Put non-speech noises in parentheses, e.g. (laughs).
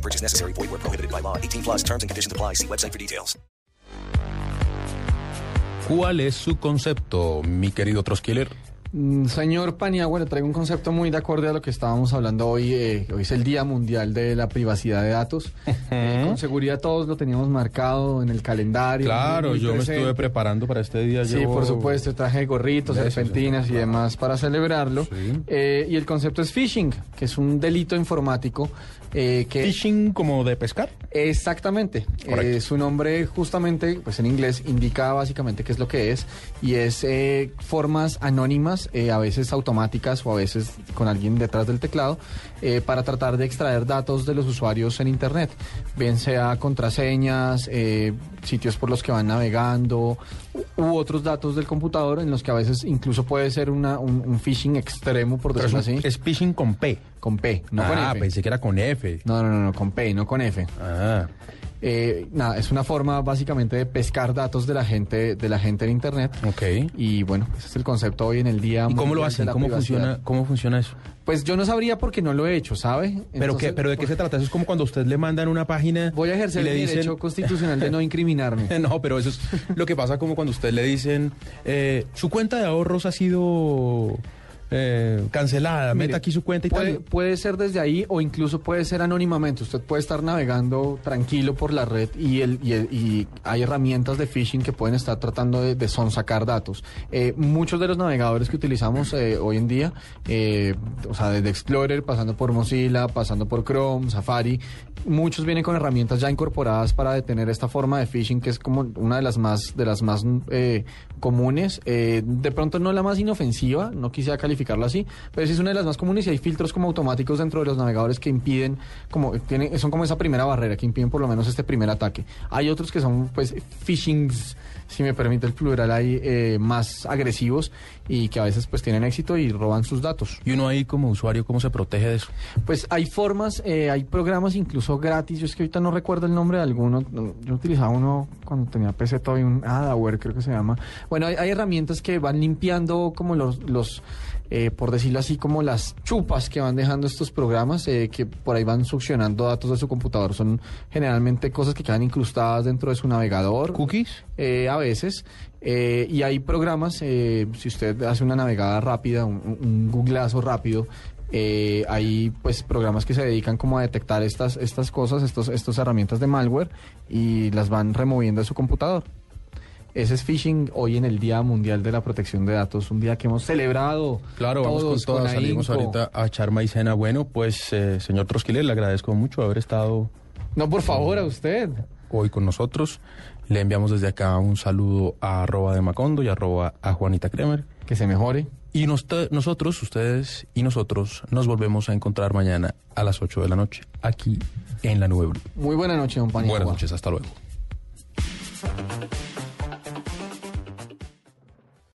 No purchase necessary. Void where prohibited by law. 18 plus terms and conditions apply. See website for details. ¿Cuál es su concepto, mi querido Troskiller? Mm, Señor Paniagua, le traigo un concepto muy de acorde a lo que estábamos hablando hoy. eh, hoy es el Día Mundial de la Privacidad de Datos. (laughs) Eh, con seguridad todos lo teníamos marcado en el calendario. Claro, yo me estuve preparando para este día. Sí, por supuesto, traje gorritos, Eso, serpentinas y demás para celebrarlo. Sí. Eh, y el concepto es phishing, que es un delito informático eh, que... Fishing como de pescar. Exactamente. Su nombre justamente, pues en inglés, indica básicamente qué es lo que es y es formas anónimas, eh, a veces automáticas o a veces con alguien detrás del teclado, eh, para tratar de extraer datos de los usuarios en Internet, bien sea contraseñas, eh, sitios por los que van navegando u u otros datos del computador en los que a veces incluso puede ser una, un, un phishing extremo, por decirlo así, es fishing con P. con P, no con ah, F. pensé que era con F. No, no, no, no, con P, no con F. Ah, Eh, nada, es una forma básicamente de pescar datos de la gente, de la gente en internet. ok. Y bueno, ese es el concepto hoy en el día. ¿Y cómo lo hacen? ¿Cómo Privacidad. funciona, ¿Cómo funciona eso? Pues yo no sabría porque no lo he hecho, ¿sabe? ¿Pero, qué, ¿Pero de qué se trata? Eso es como cuando a usted le mandan una página. Voy a ejercer mi dicen- derecho constitucional de no (laughs) incriminarme. (laughs) No, pero eso es lo que pasa como cuando usted le dicen, eh, su cuenta de ahorros ha sido eh, cancelada, Mire, meta aquí su cuenta y puede, tal. puede ser desde ahí o incluso puede ser anónimamente. Usted puede estar navegando tranquilo por la red y, el, y, el- y hay herramientas de phishing que pueden estar tratando de, de sonsacar datos. Eh, muchos de los navegadores que utilizamos eh, hoy en día, eh, o sea, desde Explorer, pasando por Mozilla, pasando por Chrome, Safari, muchos vienen con herramientas ya incorporadas para detener esta forma de phishing que es como una de las más de las más comunes. De pronto no la más inofensiva, no quisiera calificarla así, pero sí es una de las más comunes y hay filtros como automáticos dentro de los navegadores que impiden, como tienen, son como esa primera barrera que impiden por lo menos este primer ataque. Hay otros que son pues phishings, si me permite el plural, hay eh, más agresivos y que a veces pues tienen éxito y roban sus datos. Y uno ahí como usuario, ¿cómo se protege de eso? Pues hay formas, eh, hay programas incluso gratis. Yo es que ahorita no recuerdo el nombre de alguno. no, Yo utilizaba uno cuando tenía PC todavía, un Adaware creo que se llama. Bueno, hay, hay herramientas que van limpiando como los, los eh, por decirlo así, como las chupas que van dejando estos programas, eh, que por ahí van succionando datos de su computador. Son generalmente cosas que quedan incrustadas dentro de su navegador. ¿Cookies? Eh, a veces. Eh, y hay programas, eh, si usted hace una navegada rápida, un, un- un googleazo rápido, eh, hay pues programas que se dedican como a detectar estas, estas cosas, estos, estas herramientas de malware y las van removiendo de su computador. Ese es phishing hoy en el Día Mundial de la Protección de Datos, un día que hemos celebrado. Claro, vamos con todos todas, salimos ahorita a echar maicena. Bueno, pues, eh, señor Troskiller, le agradezco mucho haber estado No, por favor, a usted. hoy con nosotros. Le enviamos desde acá un saludo a arroba de Macondo y arroba a Juanita Kremer. Que se mejore. Y nos- nosotros, ustedes y nosotros, nos volvemos a encontrar mañana a las 8 de la noche, aquí en la Nube Blue. Muy buena noche, Paniagua. Buenas noches, hasta luego.